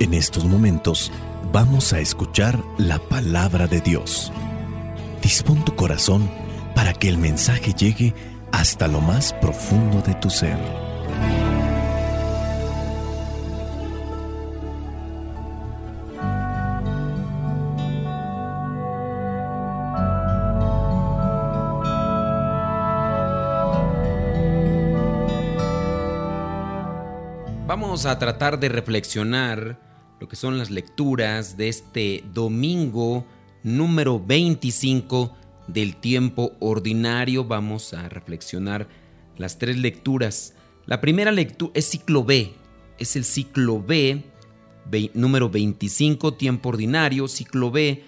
En estos momentos vamos a escuchar la palabra de Dios. Dispón tu corazón para que el mensaje llegue hasta lo más profundo de tu ser. Vamos a tratar de reflexionar lo que son las lecturas de este domingo número 25 del tiempo ordinario. Vamos a reflexionar las tres lecturas. La primera lectura es ciclo B, es el ciclo B, número 25, tiempo ordinario, ciclo B.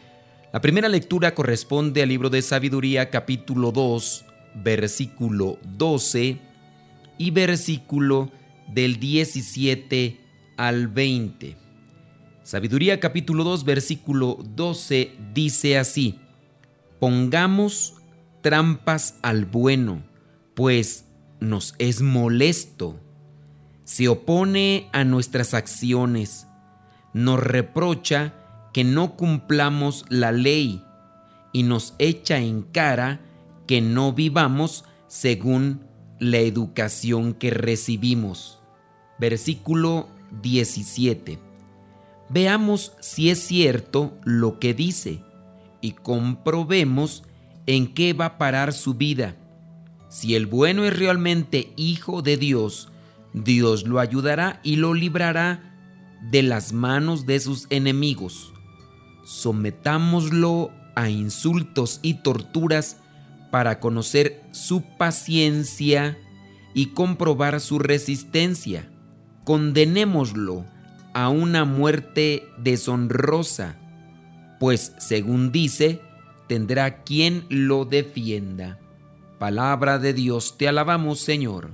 La primera lectura corresponde al libro de sabiduría capítulo 2, versículo 12 y versículo del 17 al 20. Sabiduría capítulo 2 versículo 12 dice así, pongamos trampas al bueno, pues nos es molesto, se opone a nuestras acciones, nos reprocha que no cumplamos la ley y nos echa en cara que no vivamos según la educación que recibimos. Versículo 17 veamos si es cierto lo que dice y comprobemos en qué va a parar su vida. Si el bueno es realmente hijo de Dios, Dios lo ayudará y lo librará de las manos de sus enemigos. Sometámoslo a insultos y torturas para conocer su paciencia y comprobar su resistencia. Condenémoslo a una muerte deshonrosa, pues según dice, tendrá quien lo defienda. Palabra de Dios, te alabamos Señor.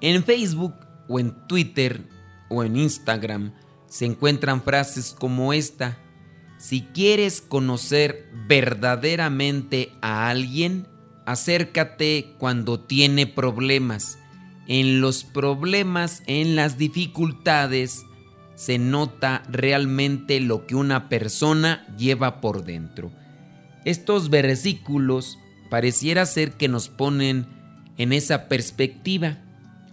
En Facebook o en Twitter o en Instagram se encuentran frases como esta. Si quieres conocer verdaderamente a alguien, acércate cuando tiene problemas. En los problemas, en las dificultades, se nota realmente lo que una persona lleva por dentro. Estos versículos pareciera ser que nos ponen en esa perspectiva.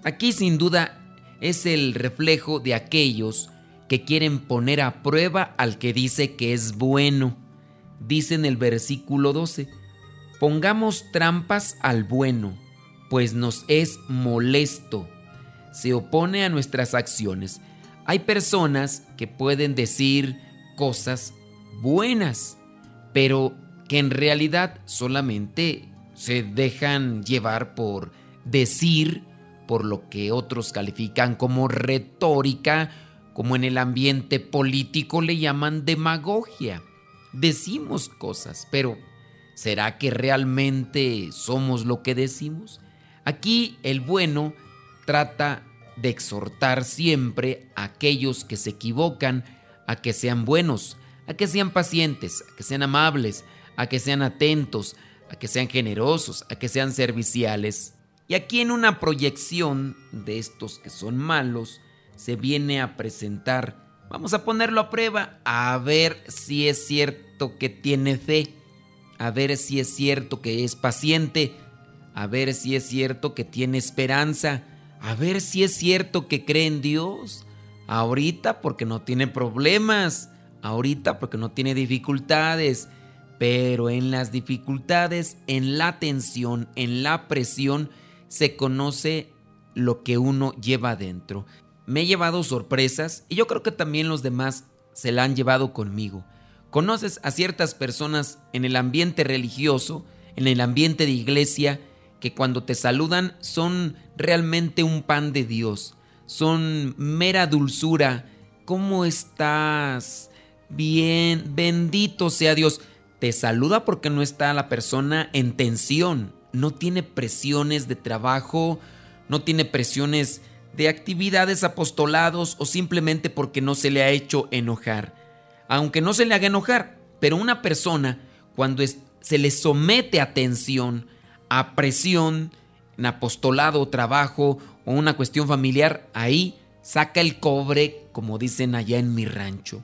Aquí sin duda es el reflejo de aquellos que quieren poner a prueba al que dice que es bueno. Dice en el versículo 12, pongamos trampas al bueno, pues nos es molesto. Se opone a nuestras acciones. Hay personas que pueden decir cosas buenas, pero que en realidad solamente se dejan llevar por decir, por lo que otros califican como retórica, como en el ambiente político le llaman demagogia. Decimos cosas, pero ¿será que realmente somos lo que decimos? Aquí el bueno trata de exhortar siempre a aquellos que se equivocan a que sean buenos, a que sean pacientes, a que sean amables, a que sean atentos, a que sean generosos, a que sean serviciales. Y aquí en una proyección de estos que son malos, se viene a presentar, vamos a ponerlo a prueba, a ver si es cierto que tiene fe, a ver si es cierto que es paciente, a ver si es cierto que tiene esperanza, a ver si es cierto que cree en Dios. Ahorita porque no tiene problemas, ahorita porque no tiene dificultades, pero en las dificultades, en la tensión, en la presión, se conoce lo que uno lleva adentro. Me he llevado sorpresas y yo creo que también los demás se la han llevado conmigo. Conoces a ciertas personas en el ambiente religioso, en el ambiente de iglesia, que cuando te saludan son realmente un pan de Dios, son mera dulzura. ¿Cómo estás? Bien, bendito sea Dios. Te saluda porque no está la persona en tensión, no tiene presiones de trabajo, no tiene presiones de actividades, apostolados o simplemente porque no se le ha hecho enojar. Aunque no se le haga enojar, pero una persona cuando se le somete a tensión, a presión, en apostolado, trabajo o una cuestión familiar, ahí saca el cobre, como dicen allá en mi rancho.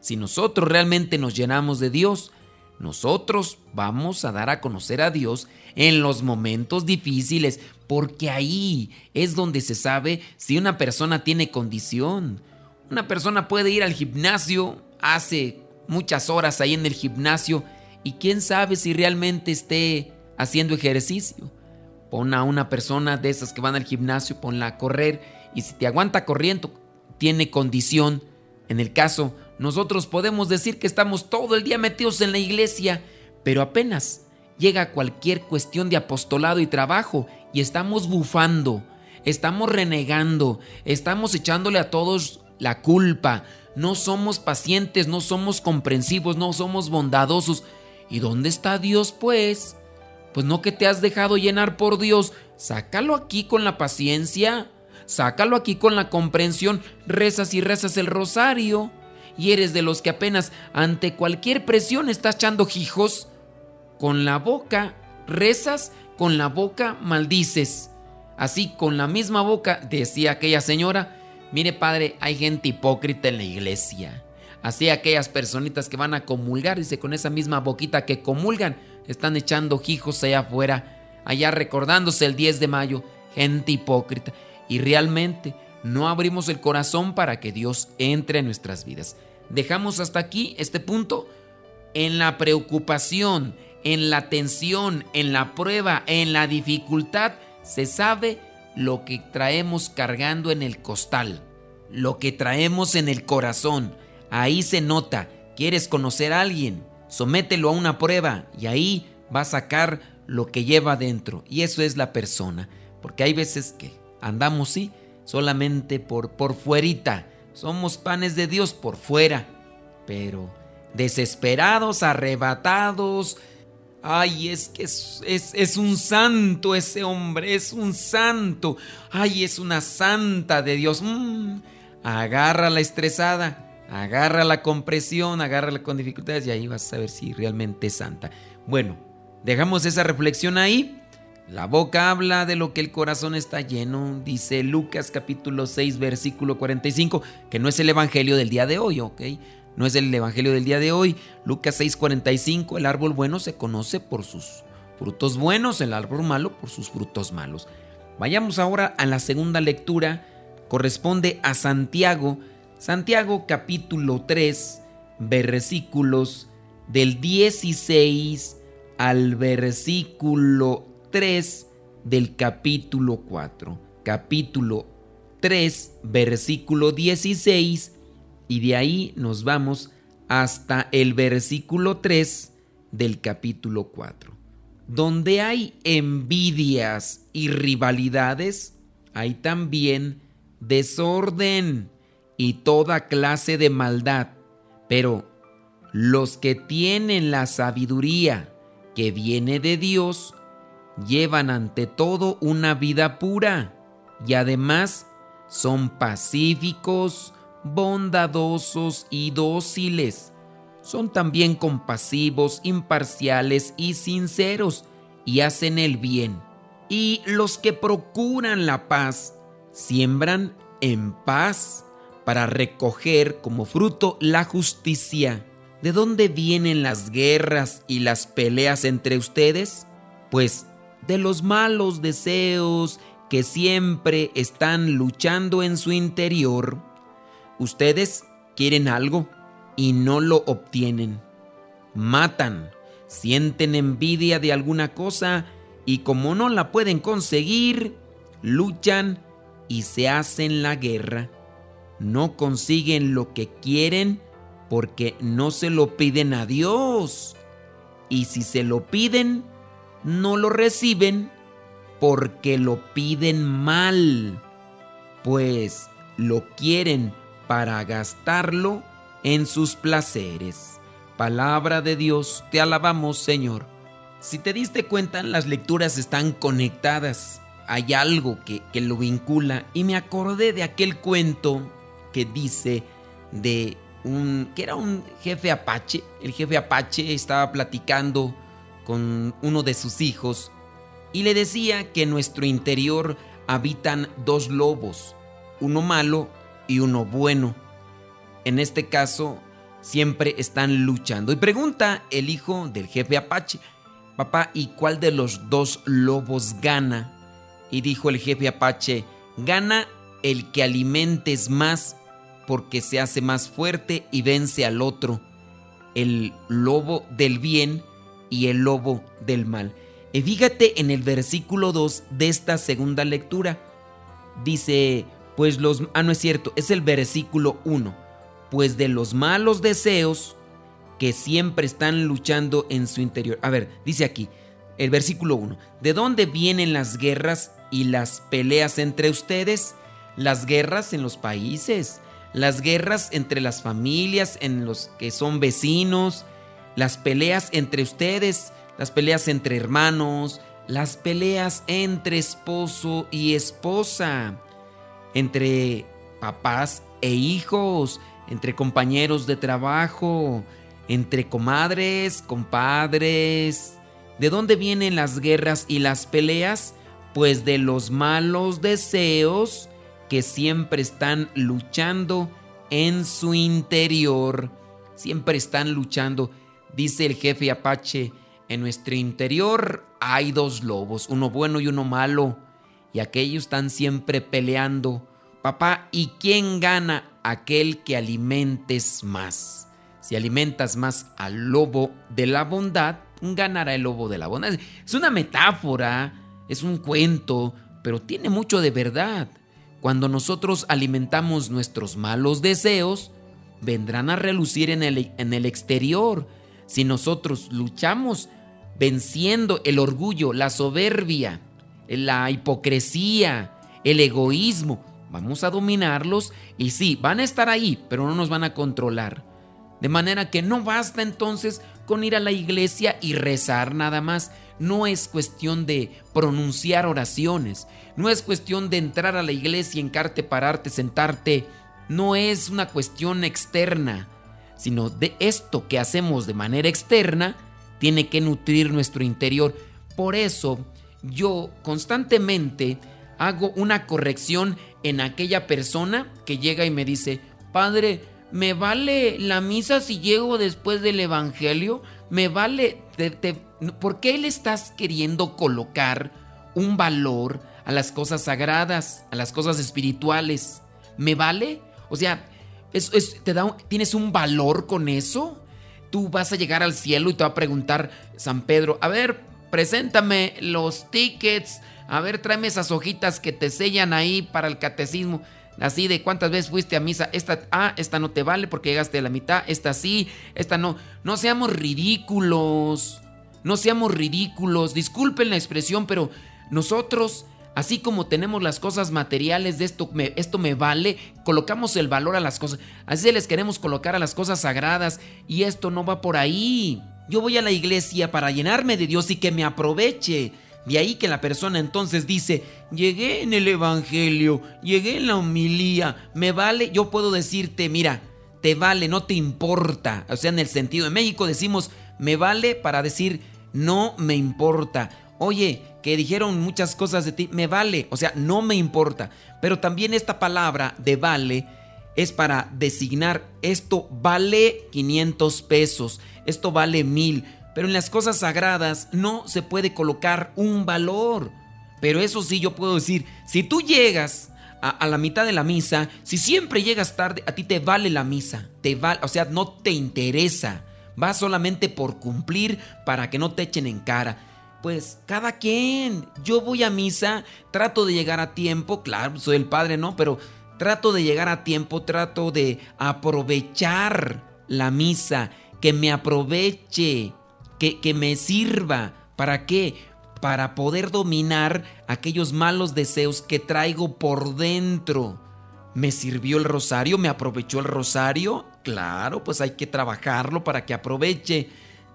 Si nosotros realmente nos llenamos de Dios, nosotros vamos a dar a conocer a Dios en los momentos difíciles, porque ahí es donde se sabe si una persona tiene condición. Una persona puede ir al gimnasio, hace muchas horas ahí en el gimnasio, y quién sabe si realmente esté haciendo ejercicio. Pon a una persona de esas que van al gimnasio, ponla a correr y si te aguanta corriendo, tiene condición. En el caso, nosotros podemos decir que estamos todo el día metidos en la iglesia, pero apenas llega cualquier cuestión de apostolado y trabajo y estamos bufando, estamos renegando, estamos echándole a todos la culpa, no somos pacientes, no somos comprensivos, no somos bondadosos. ¿Y dónde está Dios pues? Pues no que te has dejado llenar por Dios, sácalo aquí con la paciencia sácalo aquí con la comprensión, rezas y rezas el rosario, y eres de los que apenas ante cualquier presión estás echando jijos, con la boca rezas, con la boca maldices. Así, con la misma boca, decía aquella señora, mire padre, hay gente hipócrita en la iglesia. Así aquellas personitas que van a comulgar, dice, con esa misma boquita que comulgan, están echando jijos allá afuera, allá recordándose el 10 de mayo, gente hipócrita. Y realmente no abrimos el corazón para que Dios entre en nuestras vidas. Dejamos hasta aquí este punto. En la preocupación, en la tensión, en la prueba, en la dificultad, se sabe lo que traemos cargando en el costal, lo que traemos en el corazón. Ahí se nota, quieres conocer a alguien, somételo a una prueba y ahí va a sacar lo que lleva dentro. Y eso es la persona, porque hay veces que Andamos, sí, solamente por, por. Somos panes de Dios por fuera. Pero desesperados, arrebatados. Ay, es que es, es, un santo ese hombre, es un santo. Ay, es una santa de Dios. Mm, agarra la estresada, agarra la compresión, agárrala con dificultades y ahí vas a saber si realmente es santa. Bueno, dejamos esa reflexión ahí. La boca habla de lo que el corazón está lleno, dice Lucas capítulo 6 versículo 45, que no es el evangelio del día de hoy, ¿ok? No es el evangelio del día de hoy. Lucas 6 45, el árbol bueno se conoce por sus frutos buenos, el árbol malo por sus frutos malos. Vayamos ahora a la segunda lectura, corresponde a Santiago, Santiago capítulo 3, versículos del 16 al versículo 3 del capítulo 4. Capítulo 3, versículo 16, y de ahí nos vamos hasta el versículo 3 del capítulo 4. Donde hay envidias y rivalidades, hay también desorden y toda clase de maldad. Pero los que tienen la sabiduría que viene de Dios, llevan ante todo una vida pura y además son pacíficos, bondadosos y dóciles. Son también compasivos, imparciales y sinceros y hacen el bien. Y los que procuran la paz siembran en paz para recoger como fruto la justicia. ¿De dónde vienen las guerras y las peleas entre ustedes? Pues de los malos deseos que siempre están luchando en su interior. Ustedes quieren algo y no lo obtienen. Matan, sienten envidia de alguna cosa y como no la pueden conseguir, luchan y se hacen la guerra. No consiguen lo que quieren porque no se lo piden a Dios. Y si se lo piden, no lo reciben porque lo piden mal, pues lo quieren para gastarlo en sus placeres. Palabra de Dios, te alabamos Señor. Si te diste cuenta, las lecturas están conectadas. Hay algo que, que lo vincula y me acordé de aquel cuento dice de un que era un jefe apache. El jefe apache estaba platicando con uno de sus hijos y le decía que en nuestro interior habitan dos lobos, uno malo y uno bueno. En este caso, siempre están luchando. Y pregunta el hijo del jefe Apache, papá, ¿y cuál de los dos lobos gana? Y dijo el jefe Apache, gana el que alimentes más porque se hace más fuerte y vence al otro, el lobo del bien y el lobo del mal. Y fíjate en el versículo 2 de esta segunda lectura. Dice, pues los... Ah, no es cierto, es el versículo 1. Pues de los malos deseos que siempre están luchando en su interior. A ver, dice aquí, el versículo 1. ¿De dónde vienen las guerras y las peleas entre ustedes? Las guerras en los países, las guerras entre las familias, en los que son vecinos, las peleas entre ustedes, las peleas entre hermanos, las peleas entre esposo y esposa, entre papás e hijos, entre compañeros de trabajo, entre comadres, compadres. ¿De dónde vienen las guerras y las peleas? Pues de los malos deseos que siempre están luchando en su interior. Siempre están luchando. Dice el jefe Apache, en nuestro interior hay dos lobos, uno bueno y uno malo, y aquellos están siempre peleando. Papá, ¿y quién gana? Aquel que alimentes más. Si alimentas más al lobo de la bondad, ganará el lobo de la bondad. Es una metáfora, es un cuento, pero tiene mucho de verdad. Cuando nosotros alimentamos nuestros malos deseos, vendrán a relucir en el, exterior. Si nosotros luchamos venciendo el orgullo, la soberbia, la hipocresía, el egoísmo, vamos a dominarlos y sí, van a estar ahí, pero no nos van a controlar. De manera que no basta entonces con ir a la iglesia y rezar nada más. No es cuestión de pronunciar oraciones. No es cuestión de entrar a la iglesia, encarte, pararte, sentarte. No es una cuestión externa, sino de esto que hacemos de manera externa tiene que nutrir nuestro interior. Por eso yo constantemente hago una corrección en aquella persona que llega y me dice, Padre, ¿me vale la misa si llego después del Evangelio? ¿Me vale... ¿Por qué le estás queriendo colocar un valor a las cosas sagradas, a las cosas espirituales. ¿Me vale? O sea, te da, ¿tienes un valor con eso? Tú vas a llegar al cielo y te va a preguntar San Pedro, a ver, preséntame los tickets, a ver, tráeme esas hojitas que te sellan ahí para el catecismo. Así de cuántas veces fuiste a misa. Esta, ah, esta no te vale porque llegaste a la mitad. Esta sí, esta no. No seamos ridículos. No seamos ridículos. Disculpen la expresión, pero nosotros Así como tenemos las cosas materiales de esto me, esto me vale, colocamos el valor a las cosas. Así les queremos colocar a las cosas sagradas y esto no va por ahí. Yo voy a la iglesia para llenarme de Dios y que me aproveche. De ahí que la persona entonces dice, llegué en el Evangelio, llegué en la homilía, me vale, yo puedo decirte, mira, te vale, no te importa. O sea, en el sentido de México decimos, me vale para decir, no me importa. Oye, que dijeron muchas cosas de ti, me vale, o sea, no me importa. Pero también esta palabra de vale es para designar esto vale 500 pesos, esto vale mil, pero en las cosas sagradas no se puede colocar un valor. Pero eso sí yo puedo decir, si tú llegas a, la mitad de la misa, si siempre llegas tarde, a ti te vale la misa, te vale, o sea, no te interesa, vas solamente por cumplir para que no te echen en cara pues cada quien. Yo voy a misa, trato de llegar a tiempo, claro, soy el padre, ¿no? Pero trato de llegar a tiempo, trato de aprovechar la misa, que me aproveche, que, que me sirva. ¿Para qué? Para poder dominar aquellos malos deseos que traigo por dentro. ¿Me sirvió el rosario? ¿Me aprovechó el rosario? Claro, pues hay que trabajarlo para que aproveche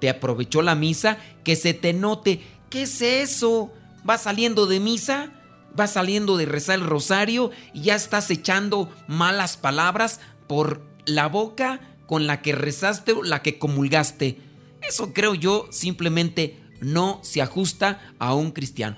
te aprovechó la misa, que se te note. ¿Qué es eso? ¿Vas saliendo de misa? ¿Vas saliendo de rezar el rosario y ya estás echando malas palabras por la boca con la que rezaste o la que comulgaste? Eso creo yo simplemente no se ajusta a un cristiano.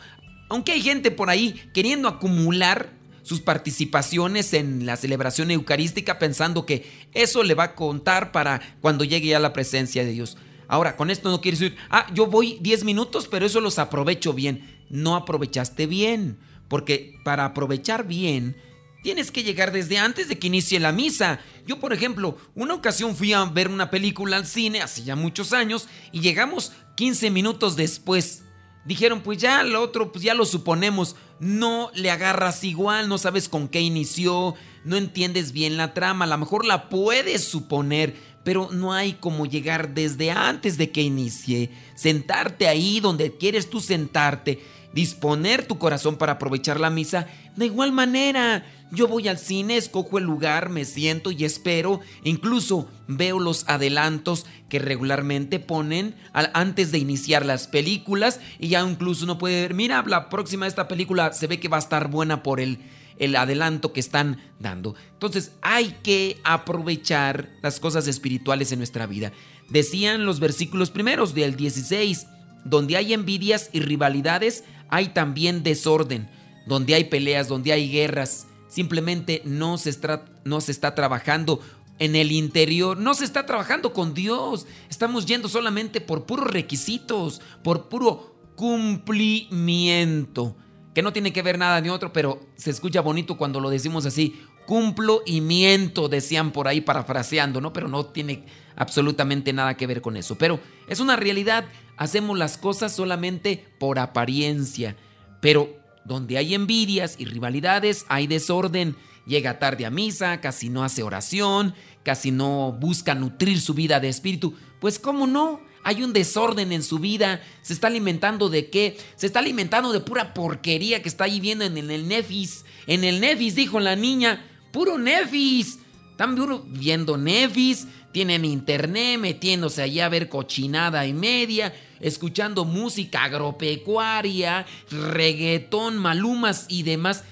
Aunque hay gente por ahí queriendo acumular sus participaciones en la celebración eucarística pensando que eso le va a contar para cuando llegue ya la presencia de Dios. Ahora, con esto no quiere decir, ah, yo voy 10 minutos, pero eso los aprovecho bien. No aprovechaste bien, porque para aprovechar bien tienes que llegar desde antes de que inicie la misa. Yo, por ejemplo, una ocasión fui a ver una película al cine hace ya muchos años y llegamos 15 minutos después. Dijeron, pues ya lo otro, pues ya lo suponemos. No le agarras igual, no sabes con qué inició, no entiendes bien la trama, a lo mejor la puedes suponer, pero no hay como llegar desde antes de que inicie, sentarte ahí donde quieres tú sentarte, disponer tu corazón para aprovechar la misa de igual manera. Yo voy al cine, escojo el lugar, me siento y espero. Incluso veo los adelantos que regularmente ponen antes de iniciar las películas. Y ya incluso uno puede ver, mira, la próxima de esta película se ve que va a estar buena por el, el adelanto que están dando. Entonces hay que aprovechar las cosas espirituales en nuestra vida. Decían los versículos primeros del 16, donde hay envidias y rivalidades, hay también desorden. Donde hay peleas, donde hay guerras Simplemente no se, está, no se está trabajando en el interior, no se está trabajando con Dios. Estamos yendo solamente por puros requisitos, por puro cumplimiento, que no tiene que ver nada ni otro, pero se escucha bonito cuando lo decimos así. Cumplo y miento, decían por ahí parafraseando, ¿no? Pero no tiene absolutamente nada que ver con eso. Pero es una realidad, hacemos las cosas solamente por apariencia, pero donde hay envidias y rivalidades, hay desorden. Llega tarde a misa, casi no hace oración, casi no busca nutrir su vida de espíritu. Pues cómo no, hay un desorden en su vida. Se está alimentando de qué? Se está alimentando de pura porquería que está ahí viendo en el Nefis. En el Nefis, dijo la niña. Puro Nefis. Están viendo Nefis, tienen internet, metiéndose allí a ver cochinada y media, escuchando música agropecuaria, reggaetón, malumas y demás.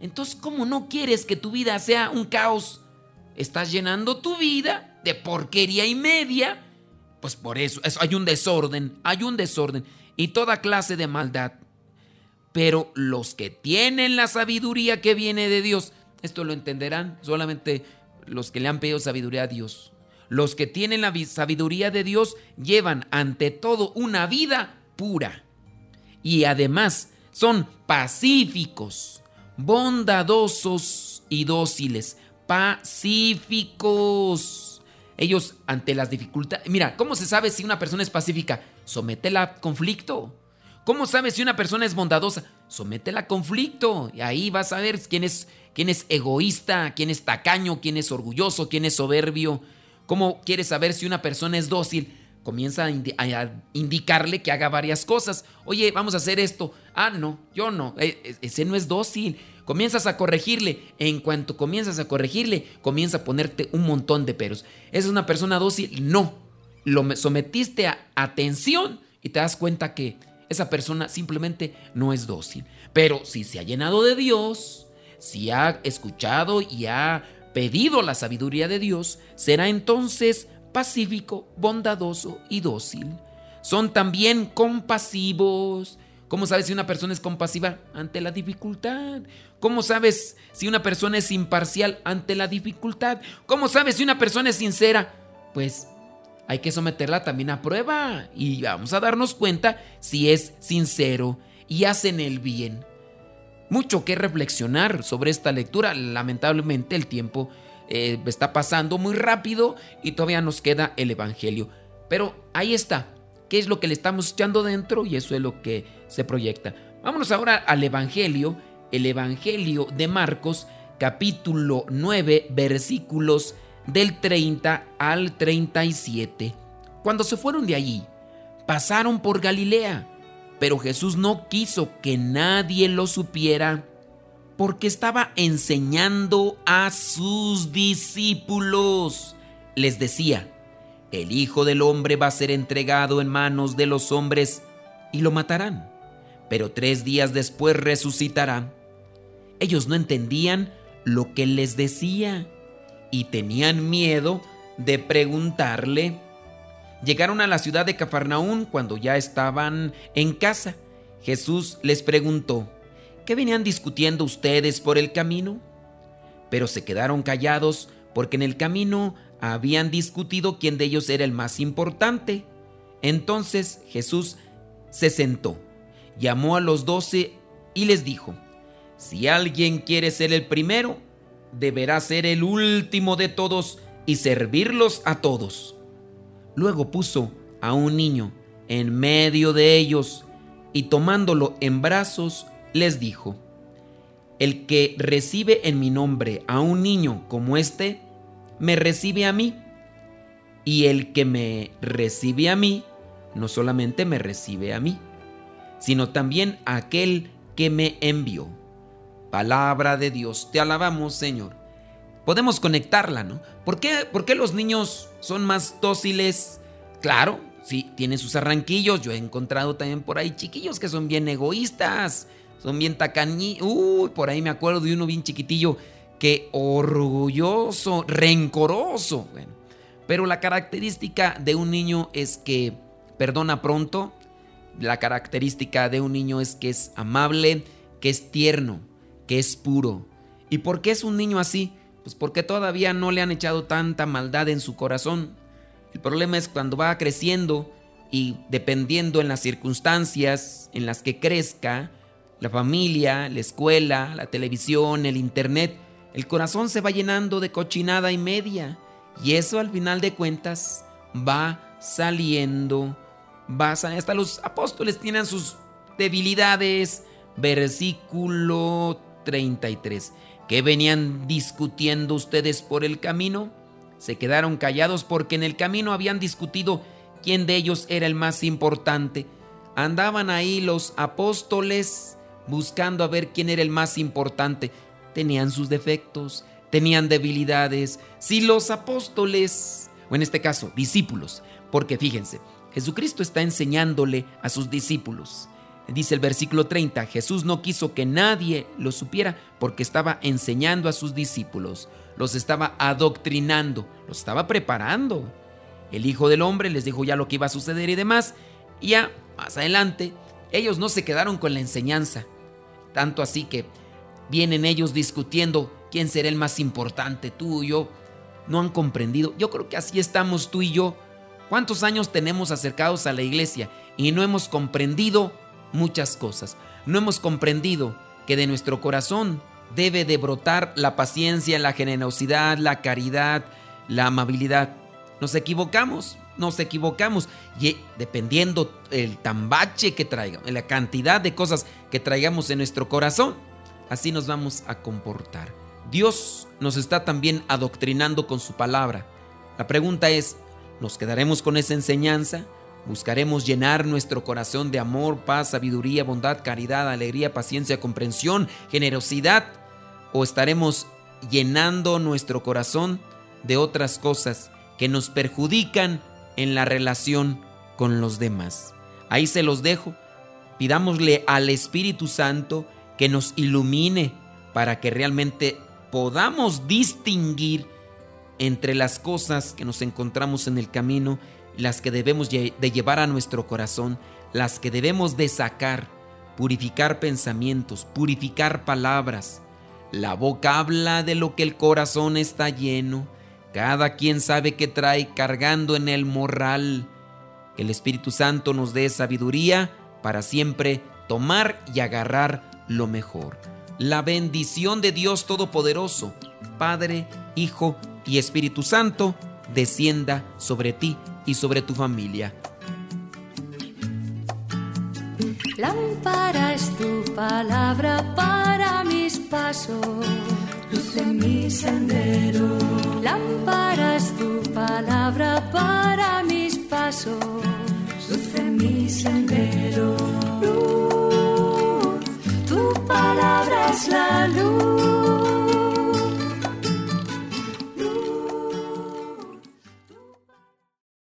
Entonces, ¿cómo no quieres que tu vida sea un caos? Estás llenando tu vida de porquería y media. Pues por eso, eso hay un desorden, hay un desorden y toda clase de maldad. Pero los que tienen la sabiduría que viene de Dios, esto lo entenderán solamente los que le han pedido sabiduría a Dios. Los que tienen la sabiduría de Dios llevan ante todo una vida pura. Y además son pacíficos, bondadosos y dóciles. Pacíficos. Ellos ante las dificultades... Mira, ¿cómo se sabe si una persona es pacífica? Sométela a conflicto. ¿Cómo sabes si una persona es bondadosa? Sométela a conflicto. Y ahí vas a ver quién es, quién es egoísta, quién es tacaño, quién es orgulloso, quién es soberbio. ¿Cómo quieres saber si una persona es dócil? Comienza a, indicarle que haga varias cosas. Oye, vamos a hacer esto. Ah, no, yo no. E, e, ese no es dócil. Comienzas a corregirle. En cuanto comienzas a corregirle, comienza a ponerte un montón de peros. ¿Es una persona dócil? No. Lo sometiste a atención y te das cuenta que esa persona simplemente no es dócil. Pero si se ha llenado de Dios, si ha escuchado y ha pedido la sabiduría de Dios, será entonces pacífico, bondadoso y dócil. Son también compasivos. ¿Cómo sabes si una persona es compasiva ante la dificultad? ¿Cómo sabes si una persona es imparcial ante la dificultad? ¿Cómo sabes si una persona es sincera? Pues hay que someterla también a prueba y vamos a darnos cuenta si es sincero y hacen el bien mucho que reflexionar sobre esta lectura. Lamentablemente el tiempo eh, está pasando muy rápido y todavía nos queda el Evangelio. Pero ahí está. ¿Qué es lo que le estamos echando dentro? Y eso es lo que se proyecta. Vámonos ahora al Evangelio. El Evangelio de Marcos, capítulo 9, versículos del 30 al 37. Cuando se fueron de allí, pasaron por Galilea pero Jesús no quiso que nadie lo supiera porque estaba enseñando a sus discípulos. Les decía, el Hijo del Hombre va a ser entregado en manos de los hombres y lo matarán, pero tres días después resucitará. Ellos no entendían lo que les decía y tenían miedo de preguntarle Llegaron a la ciudad de Cafarnaún cuando ya estaban en casa. Jesús les preguntó, ¿qué venían discutiendo ustedes por el camino? Pero se quedaron callados porque en el camino habían discutido quién de ellos era el más importante. Entonces Jesús se sentó, llamó a los doce y les dijo, si alguien quiere ser el primero, deberá ser el último de todos y servirlos a todos. Luego puso a un niño en medio de ellos y tomándolo en brazos les dijo, El que recibe en mi nombre a un niño como este, me recibe a mí. Y el que me recibe a mí, no solamente me recibe a mí, sino también a aquel que me envió. Palabra de Dios, te alabamos Señor. Podemos conectarla, ¿no? ¿Por qué, ¿Por qué los niños son más dóciles? Claro, sí, tienen sus arranquillos. Yo he encontrado también por ahí chiquillos que son bien egoístas, son bien tacañi. Uy, por ahí me acuerdo de uno bien chiquitillo que orgulloso, rencoroso. pero la característica de un niño es que perdona pronto. La característica de un niño es que es amable, que es tierno, que es puro. ¿Y por qué es un niño así? Pues porque todavía no le han echado tanta maldad en su corazón. El problema es cuando va creciendo y dependiendo en las circunstancias en las que crezca, la familia, la escuela, la televisión, el internet, el corazón se va llenando de cochinada y media. Y eso al final de cuentas va saliendo, va. Hasta los apóstoles tienen sus debilidades. Versículo 33. ¿Qué venían discutiendo ustedes por el camino? Se quedaron callados porque en el camino habían discutido quién de ellos era el más importante. Andaban ahí los apóstoles buscando a ver quién era el más importante. Tenían sus defectos, tenían debilidades. Si los apóstoles, o en este caso discípulos, porque fíjense, Jesucristo está enseñándole a sus discípulos. Dice el versículo 30, Jesús no quiso que nadie lo supiera porque estaba enseñando a sus discípulos, los estaba adoctrinando, los estaba preparando. El Hijo del Hombre les dijo ya lo que iba a suceder y demás, y ya más adelante ellos no se quedaron con la enseñanza, tanto así que vienen ellos discutiendo quién será el más importante, tú y yo. No han comprendido. Yo creo que así estamos tú y yo. ¿Cuántos años tenemos acercados a la iglesia y no hemos comprendido muchas cosas? No hemos comprendido que de nuestro corazón debe de brotar la paciencia, la generosidad, la caridad, la amabilidad. Nos equivocamos, nos equivocamos. Y dependiendo el tambache que traigamos, la cantidad de cosas que traigamos en nuestro corazón, así nos vamos a comportar. Dios nos está también adoctrinando con su palabra. La pregunta es, ¿nos quedaremos con esa enseñanza? ¿Buscaremos llenar nuestro corazón de amor, paz, sabiduría, bondad, caridad, alegría, paciencia, comprensión, generosidad? ¿O estaremos llenando nuestro corazón de otras cosas que nos perjudican en la relación con los demás? Ahí se los dejo. Pidámosle al Espíritu Santo que nos ilumine para que realmente podamos distinguir entre las cosas que nos encontramos en el camino, las que debemos de llevar a nuestro corazón, las que debemos de sacar, purificar pensamientos, purificar palabras. La boca habla de lo que el corazón está lleno. Cada quien sabe que trae cargando en el morral. Que el Espíritu Santo nos dé sabiduría para siempre tomar y agarrar lo mejor. La bendición de Dios Todopoderoso, Padre, Hijo y Espíritu Santo, descienda sobre ti y sobre tu familia. Lámpara es tu palabra para mis pasos, luz en mi sendero. Lámpara es tu palabra para mis pasos, luz en mi sendero. Luz, tu palabra es la luz